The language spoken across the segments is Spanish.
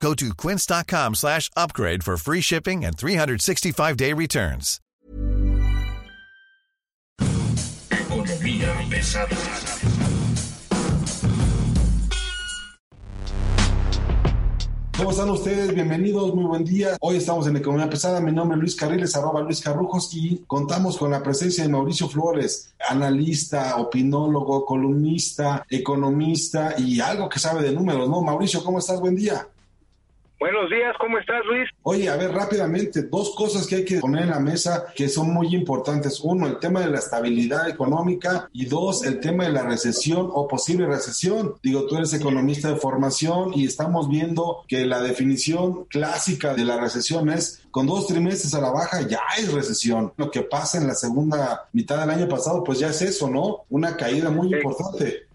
Go to quince.com slash upgrade for free shipping and 365-day returns. Economía pesada. ¿Cómo están ustedes? Bienvenidos, muy buen día. Hoy estamos en Economía Pesada. Mi nombre es Luis Carriles, arroba Luis Carrujos, y contamos con la presencia de Mauricio Flores, analista, opinólogo, columnista, economista y algo que sabe de números, ¿no? Mauricio, ¿cómo estás? Buen día. Buenos días, ¿cómo estás, Luis? Oye, a ver, rápidamente, dos cosas que hay que poner en la mesa que son muy importantes. Uno, el tema de la estabilidad económica y dos, el tema de la recesión o posible recesión. Digo, tú eres economista de formación y estamos viendo que la definición clásica de la recesión es con dos trimestres a la baja ya es recesión. Lo que pasa en la segunda mitad del año pasado, pues ya es eso, ¿no? Una caída muy importante.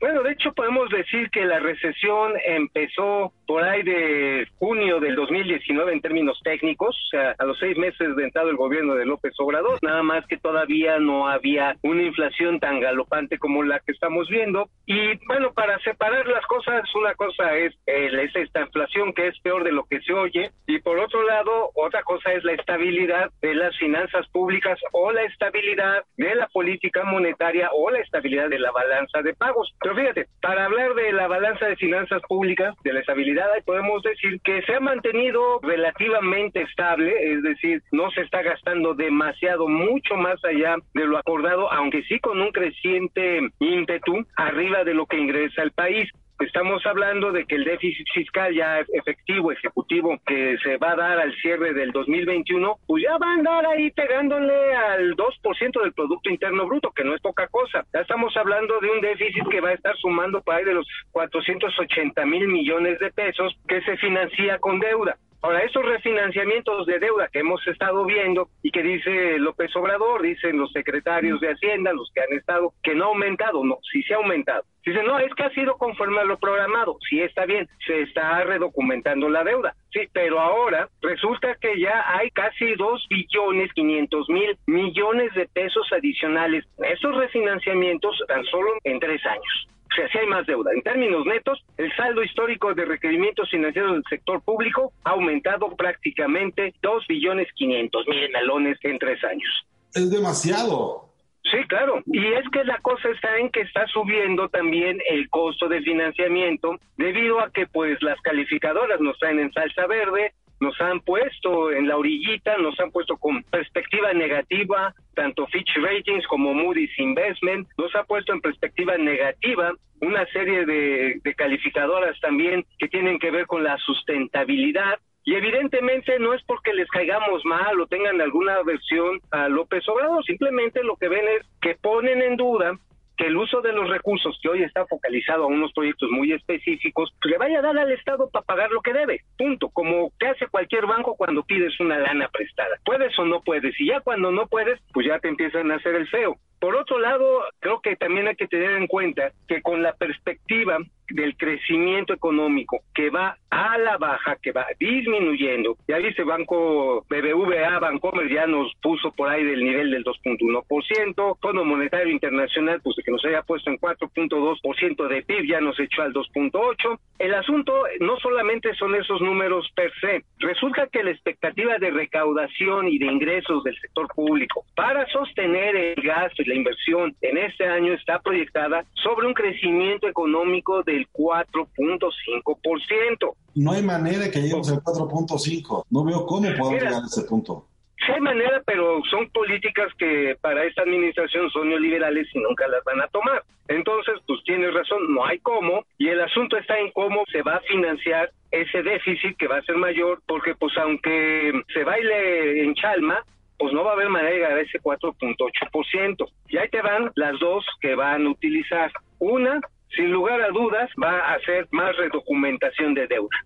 Bueno, de hecho podemos decir que la recesión empezó por ahí de junio del 2019 en términos técnicos, o sea, a los seis meses de entrado el gobierno de López Obrador, nada más que todavía no había una inflación tan galopante como la que estamos viendo. Y bueno, para separar las cosas, una cosa es, es esta inflación que es peor de lo que se oye, y por otro lado, otra cosa es la estabilidad de las finanzas públicas o la estabilidad de la política monetaria o la estabilidad de la balanza de pagos. Pero fíjate, para hablar de la balanza de finanzas públicas, de la estabilidad, podemos decir que se ha mantenido relativamente estable, es decir, no se está gastando demasiado, mucho más allá de lo acordado, aunque sí con un creciente ímpetu arriba de lo que ingresa el país estamos hablando de que el déficit fiscal ya efectivo, ejecutivo, que se va a dar al cierre del 2021, pues ya va a andar ahí pegándole al 2% del Producto Interno Bruto, que no es poca cosa. Ya estamos hablando de un déficit que va a estar sumando para ahí de los 480 mil millones de pesos que se financia con deuda. Ahora, esos refinanciamientos de deuda que hemos estado viendo y que dice López Obrador, dicen los secretarios de Hacienda, los que han estado, que no ha aumentado, no, sí se ha aumentado. Dicen, no, es que ha sido conforme a lo programado, sí está bien, se está redocumentando la deuda, sí, pero ahora resulta que ya hay casi dos billones quinientos mil millones de pesos adicionales. Esos refinanciamientos tan solo en tres años. O sea, si hay más deuda. En términos netos, el saldo histórico de requerimientos financieros del sector público ha aumentado prácticamente 2 billones 500 mil melones en tres años. Es demasiado. Sí, claro. Y es que la cosa está en que está subiendo también el costo de financiamiento debido a que pues las calificadoras nos traen en salsa verde, nos han puesto en la orillita, nos han puesto con perspectiva negativa, tanto Fitch Ratings como Moody's Investment, nos ha puesto en perspectiva negativa una serie de, de calificadoras también que tienen que ver con la sustentabilidad, y evidentemente no es porque les caigamos mal o tengan alguna aversión a López Obrador, simplemente lo que ven es que ponen en duda que el uso de los recursos que hoy está focalizado a unos proyectos muy específicos, le vaya a dar al Estado para pagar lo que debe, punto, como que hace cualquier banco cuando pides una lana prestada. Puedes o no puedes, y ya cuando no puedes, pues ya te empiezan a hacer el feo. Por otro lado, creo que también hay que tener en cuenta que con la perspectiva del crecimiento económico que va a la baja, que va disminuyendo, ya dice Banco BBVA, Bancomer ya nos puso por ahí del nivel del 2.1%, Fondo Monetario Internacional, pues que nos haya puesto en 4.2% de PIB, ya nos echó al 2.8%. El asunto no solamente son esos números per se, resulta que la expectativa de recaudación y de ingresos del sector público para sostener el gasto y la inversión en este año está proyectada sobre un crecimiento económico del 4.5%. No hay manera que lleguemos al 4.5. No veo cómo podemos llegar a ese punto. Sí hay manera, pero son políticas que para esta administración son neoliberales y nunca las van a tomar. Entonces, pues tienes razón, no hay cómo, y el asunto está en cómo se va a financiar ese déficit que va a ser mayor, porque pues aunque se baile en Chalma, pues no va a haber manera de llegar a ese 4.8%. Y ahí te van las dos que van a utilizar. Una, sin lugar a dudas, va a hacer más redocumentación de deuda.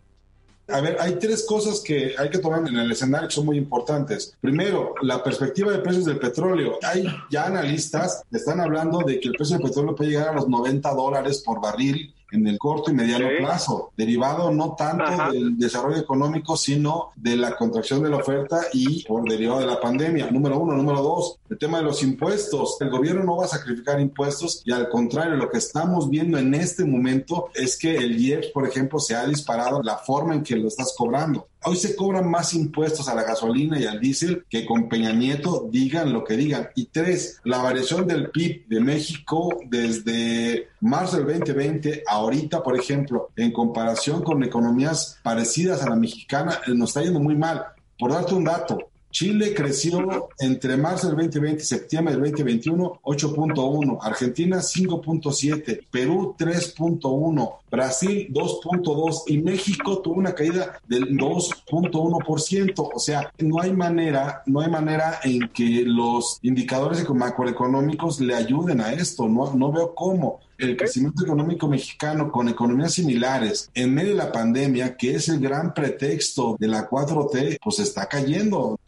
A ver, hay tres cosas que hay que tomar en el escenario que son muy importantes. Primero, la perspectiva de precios del petróleo. Hay ya analistas que están hablando de que el precio del petróleo puede llegar a los 90 dólares por barril en el corto y mediano plazo, derivado no tanto del desarrollo económico, sino de la contracción de la oferta y por derivado de la pandemia. Número uno. Número dos, el tema de los impuestos. El gobierno no va a sacrificar impuestos y al contrario, lo que estamos viendo en este momento es que el IEPS, por ejemplo, se ha disparado la forma en que lo estás cobrando. Hoy se cobran más impuestos a la gasolina y al diésel que con Peña Nieto digan lo que digan. Y tres, la variación del PIB de México desde marzo del 2020 ahorita, por ejemplo, en comparación con economías parecidas a la mexicana, eh, nos está yendo muy mal. Por darte un dato, Chile creció entre marzo del 2020 y septiembre del 2021 8.1, Argentina 5.7, Perú 3.1, Brasil 2.2 y México tuvo una caída del 2.1%. O sea, no hay manera, no hay manera en que los indicadores macroeconómicos le ayuden a esto. No, no veo cómo. El crecimiento económico mexicano con economías similares en medio de la pandemia, que es el gran pretexto de la 4T, pues está cayendo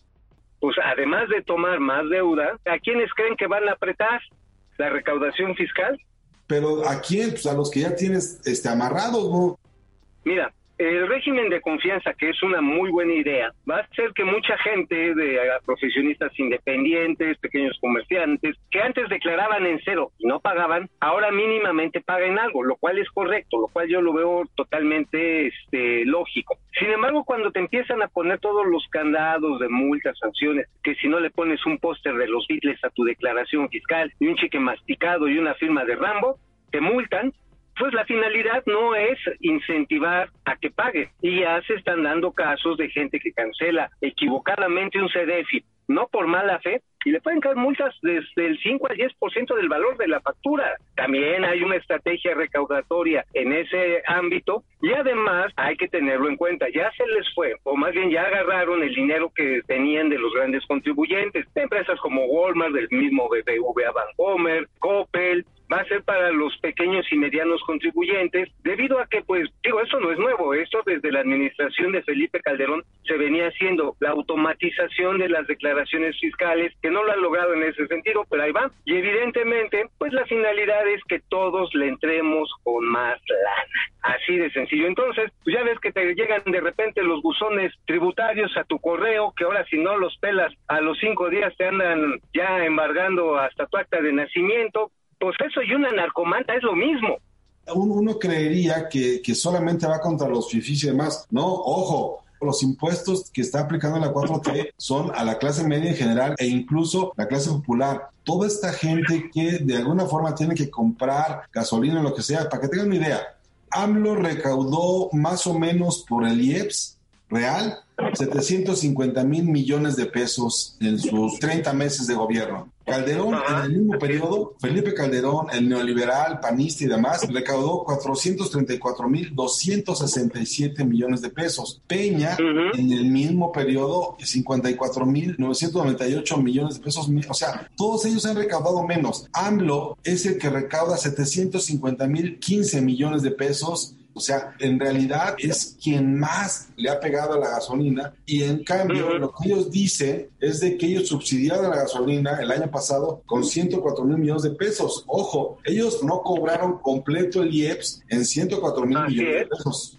pues además de tomar más deuda, ¿a quiénes creen que van a apretar la recaudación fiscal? Pero ¿a quién? Pues a los que ya tienes este, amarrados, ¿no? Mira, el régimen de confianza, que es una muy buena idea, va a hacer que mucha gente de profesionistas independientes, pequeños comerciantes, que antes declaraban en cero y no pagaban, ahora mínimamente paguen algo, lo cual es correcto, lo cual yo lo veo totalmente este, lógico. Sin embargo, cuando te empiezan a poner todos los candados de multas, sanciones, que si no le pones un póster de los Beatles a tu declaración fiscal y un cheque masticado y una firma de Rambo, te multan, pues la finalidad no es incentivar a que pague. Y ya se están dando casos de gente que cancela equivocadamente un CDFI, no por mala fe, y le pueden caer multas desde el 5 al 10% del valor de la factura. También hay una estrategia recaudatoria en ese ámbito y además hay que tenerlo en cuenta. Ya se les fue, o más bien ya agarraron el dinero que tenían de los grandes contribuyentes, empresas como Walmart, del mismo BBVA Bancomer, Coppel, va a ser para los pequeños y medianos contribuyentes, debido a que, pues, digo, eso no es nuevo, esto desde la administración de Felipe Calderón se venía haciendo la automatización de las declaraciones fiscales, que no lo han logrado en ese sentido, pero ahí va. Y evidentemente, pues la finalidad es que todos le entremos con más lana. Así de sencillo. Entonces, pues ya ves que te llegan de repente los buzones tributarios a tu correo, que ahora si no los pelas a los cinco días te andan ya embargando hasta tu acta de nacimiento pues eso y una narcomanta es lo mismo. Uno, creería que, que, solamente va contra los fifís y demás. No, ojo, los impuestos que está aplicando la 4T son a la clase media en general e incluso la clase popular. Toda esta gente que de alguna forma tiene que comprar gasolina o lo que sea, para que tengan una idea, AMLO recaudó más o menos por el IEPS real 750 mil millones de pesos en sus 30 meses de gobierno. Calderón, en el mismo periodo, Felipe Calderón, el neoliberal, panista y demás, recaudó 434 mil 267 millones de pesos. Peña, en el mismo periodo, 54 mil 998 millones de pesos. O sea, todos ellos han recaudado menos. AMLO es el que recauda 750 mil 15 millones de pesos o sea, en realidad es quien más le ha pegado a la gasolina y en cambio lo que ellos dicen es de que ellos subsidiaron la gasolina el año pasado con 104 mil millones de pesos. Ojo, ellos no cobraron completo el IEPS en 104 mil millones de pesos.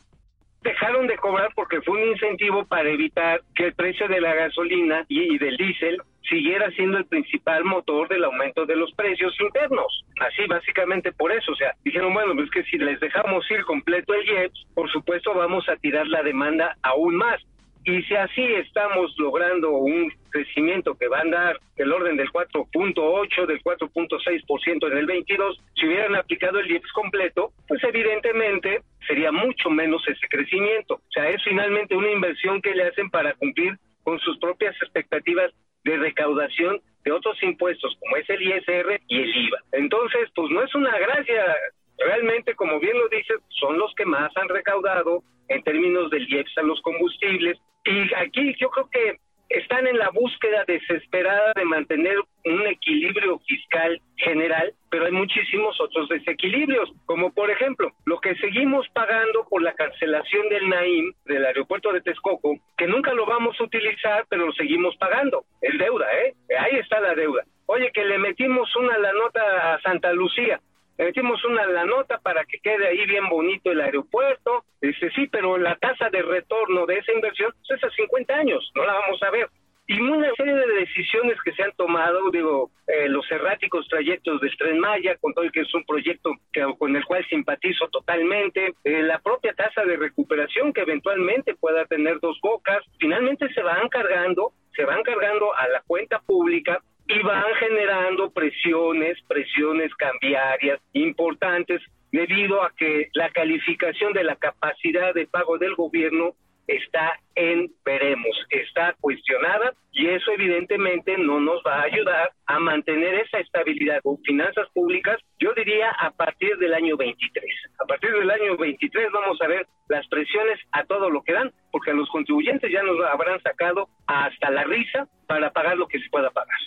Dejaron de cobrar porque fue un incentivo para evitar que el precio de la gasolina y, del diésel siguiera siendo el principal motor del aumento de los precios internos. Así básicamente por eso, o sea, dijeron, bueno, pues que si les dejamos ir completo el IEPS, por supuesto vamos a tirar la demanda aún más. Y si así estamos logrando un crecimiento que va a andar el orden del 4.8, del 4.6% en el 22, si hubieran aplicado el IEPS completo, pues evidentemente sería mucho menos ese crecimiento. O sea, es finalmente una inversión que le hacen para cumplir con sus propias expectativas de recaudación de otros impuestos como es el ISR y el IVA. Entonces, pues no es una gracia. Realmente, como bien lo dices, son los que más han recaudado en términos del IEPS a los combustibles. Y aquí yo creo que están en la búsqueda desesperada de mantener un equilibrio fiscal general, pero hay muchísimos otros desequilibrios, como por ejemplo lo que seguimos pagando por la cancelación del Naim del aeropuerto de Texcoco, que nunca lo vamos a utilizar, pero lo seguimos pagando. Es deuda, ¿eh? Ahí está la deuda. Oye, que le metimos una la nota a Santa Lucía, le metimos una la nota para que quede ahí bien bonito el aeropuerto. Dice, sí, pero la tasa de retorno de esa inversión pues, es a 50 años, no la vamos a ver. Y una serie de decisiones que se han tomado, digo, eh, los erráticos trayectos del Tren Maya, con todo el que es un proyecto que, con el cual simpatizo totalmente, eh, la propia tasa de recuperación que eventualmente pueda tener dos bocas, finalmente se van cargando, se van cargando a la cuenta pública y van generando presiones, presiones cambiarias importantes debido a que la calificación de la capacidad de pago del gobierno está en veremos, está cuestionada y eso evidentemente no nos va a ayudar a mantener esa estabilidad con finanzas públicas, yo diría a partir del año 23. A partir del año 23 vamos a ver las presiones a todo lo que dan, porque los contribuyentes ya nos habrán sacado hasta la risa para pagar lo que se pueda pagar.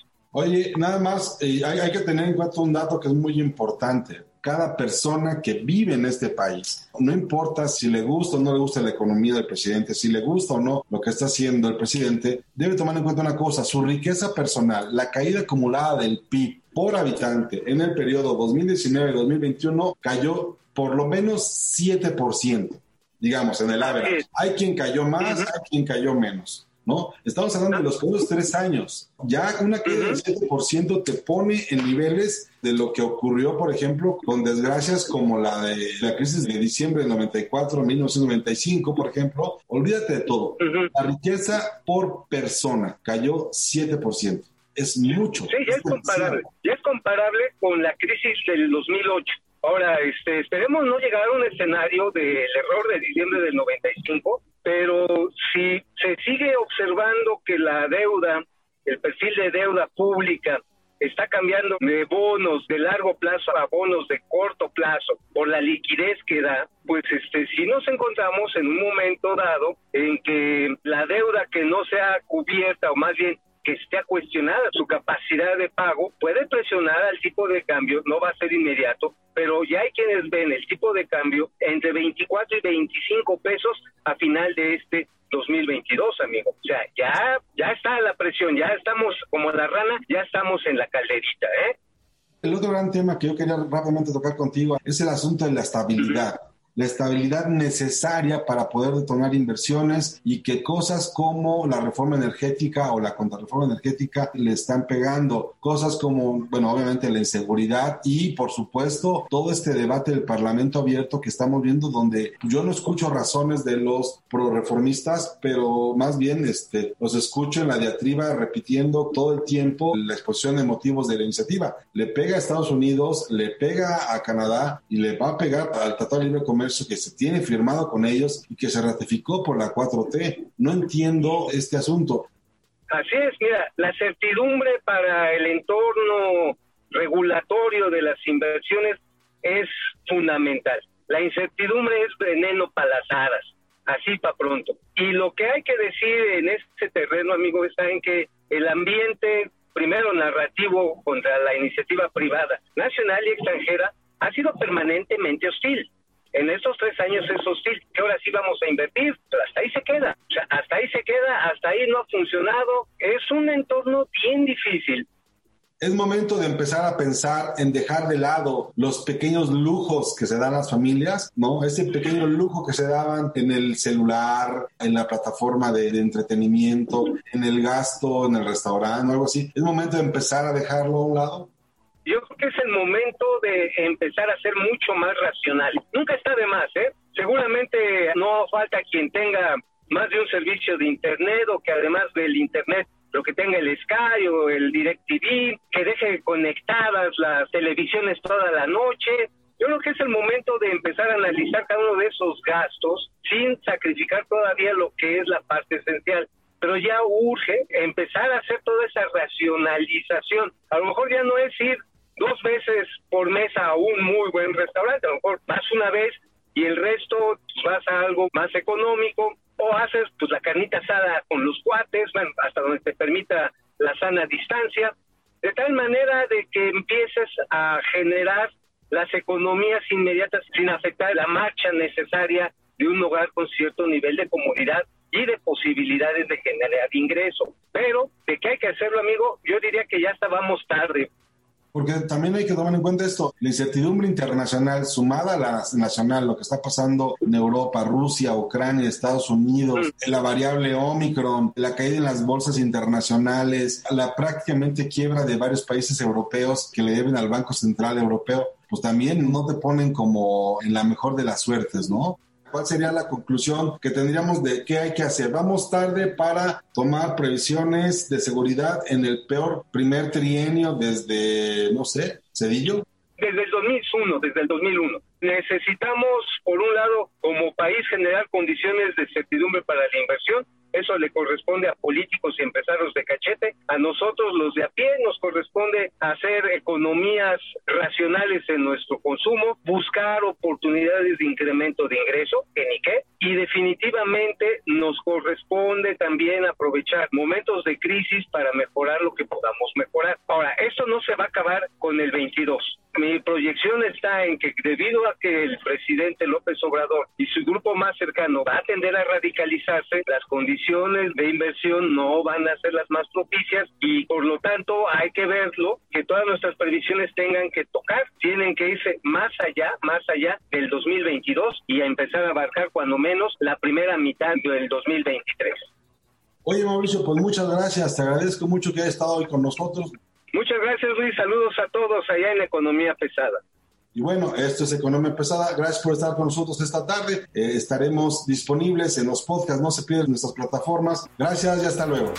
Oye, nada más, eh, hay, hay, que tener en cuenta un dato que es muy importante. Cada persona que vive en este país, no importa si le gusta o no le gusta la economía del presidente, si le gusta o no lo que está haciendo el presidente, debe tomar en cuenta una cosa, su riqueza personal, la caída acumulada del PIB por habitante en el periodo 2019-2021 cayó por lo menos 7%, digamos, en el average. Hay quien cayó más, hay quien cayó menos. ¿No? Estamos hablando de los primeros tres años. Ya una caída del 7% te pone en niveles de lo que ocurrió, por ejemplo, con desgracias como la de la crisis de diciembre de 94, 1995, por ejemplo. Olvídate de todo. La riqueza por persona cayó 7%. Es mucho. Sí, ya es, comparable. Ya es comparable con la crisis del 2008. Ahora, este, esperemos no llegar a un escenario del error de diciembre del 95, pero si se sigue observando que la deuda, el perfil de deuda pública está cambiando de bonos de largo plazo a bonos de corto plazo por la liquidez que da, pues este si nos encontramos en un momento dado en que la deuda que no sea cubierta o más bien que esté cuestionada su capacidad de pago, puede presionar al tipo de cambio, no va a ser inmediato, pero ya hay quienes ven el tipo de cambio entre 24 y 25 pesos a final de este 2022, amigo. O sea, ya, ya está la presión, ya estamos como la rana, ya estamos en la calderita, ¿eh? El otro gran tema que yo quería rápidamente tocar contigo es el asunto de la estabilidad la estabilidad necesaria para poder detonar inversiones y que cosas como la reforma energética o la contrarreforma energética le están pegando. Cosas como, bueno, obviamente la inseguridad y, por supuesto, todo este debate del Parlamento abierto que estamos viendo donde yo no escucho razones de los pro-reformistas, pero más bien este, los escucho en la diatriba repitiendo todo el tiempo la exposición de motivos de la iniciativa. Le pega a Estados Unidos, le pega a Canadá y le va a pegar al Tratado de Libre Comercio que se tiene firmado con ellos y que se ratificó por la 4T. No entiendo este asunto. Así es, mira, la certidumbre para el entorno regulatorio de las inversiones es fundamental. La incertidumbre es veneno para las hadas, así para pronto. Y lo que hay que decir en este terreno, amigo, está en que el ambiente, primero narrativo contra la iniciativa privada, nacional y extranjera, ha sido permanentemente hostil en estos tres años es hostil, que ahora sí vamos a invertir, pero hasta ahí se queda, o sea, hasta ahí se queda, hasta ahí no ha funcionado, es un entorno bien difícil. Es momento de empezar a pensar en dejar de lado los pequeños lujos que se dan a las familias, ¿no? Ese pequeño lujo que se daban en el celular, en la plataforma de, de entretenimiento, en el gasto, en el restaurante algo así. Es momento de empezar a dejarlo a un lado. Yo creo que es el momento de empezar a ser mucho más racional. Nunca está de más, ¿eh? Seguramente no falta quien tenga más de un servicio de Internet o que además del Internet lo que tenga el Sky o el DirecTV, que deje conectadas las televisiones toda la noche. Yo creo que es el momento de empezar a analizar cada uno de esos gastos sin sacrificar todavía lo que es la parte esencial pero ya urge empezar a hacer toda esa racionalización. A lo mejor ya no es ir dos veces por mes a un muy buen restaurante, a lo mejor vas una vez y el resto vas a algo más económico, o haces pues la carnita asada con los cuates, bueno, hasta donde te permita la sana distancia, de tal manera de que empieces a generar las economías inmediatas sin afectar la marcha necesaria de un hogar con cierto nivel de comodidad y de posibilidades de generar ingreso. Pero de qué hay que hacerlo, amigo, yo diría que ya estábamos tarde. Porque también hay que tomar en cuenta esto, la incertidumbre internacional sumada a la nacional, lo que está pasando en Europa, Rusia, Ucrania, Estados Unidos, mm. la variable Omicron, la caída en las bolsas internacionales, la prácticamente quiebra de varios países europeos que le deben al Banco Central Europeo, pues también no te ponen como en la mejor de las suertes, ¿no? ¿Cuál sería la conclusión que tendríamos de qué hay que hacer? Vamos tarde para tomar previsiones de seguridad en el peor primer trienio desde, no sé, Cedillo. Desde el 2001, desde el 2001. Necesitamos, por un lado, como país generar condiciones de certidumbre para la inversión eso le corresponde a políticos y empresarios de cachete. A nosotros, los de a pie, nos corresponde hacer economías racionales en nuestro consumo, buscar oportunidades de incremento de ingreso, que ni qué, y definitivamente nos corresponde también aprovechar momentos de crisis para mejorar lo que podamos mejorar. No se va a acabar con el 22 mi proyección está en que debido a que el presidente López Obrador y su grupo más cercano va a tender a radicalizarse, las condiciones de inversión no van a ser las más propicias y por lo tanto hay que verlo, que todas nuestras previsiones tengan que tocar, tienen que irse más allá, más allá del 2022 y a empezar a abarcar cuando menos la primera mitad del 2023. Oye Mauricio, pues muchas gracias, te agradezco mucho que hayas estado hoy con nosotros. Muchas gracias, Luis. Saludos a todos allá en Economía Pesada. Y bueno, esto es Economía Pesada. Gracias por estar con nosotros esta tarde. Eh, estaremos disponibles en los podcasts. No se pierdan nuestras plataformas. Gracias y hasta luego.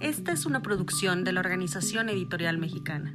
Esta es una producción de la Organización Editorial Mexicana.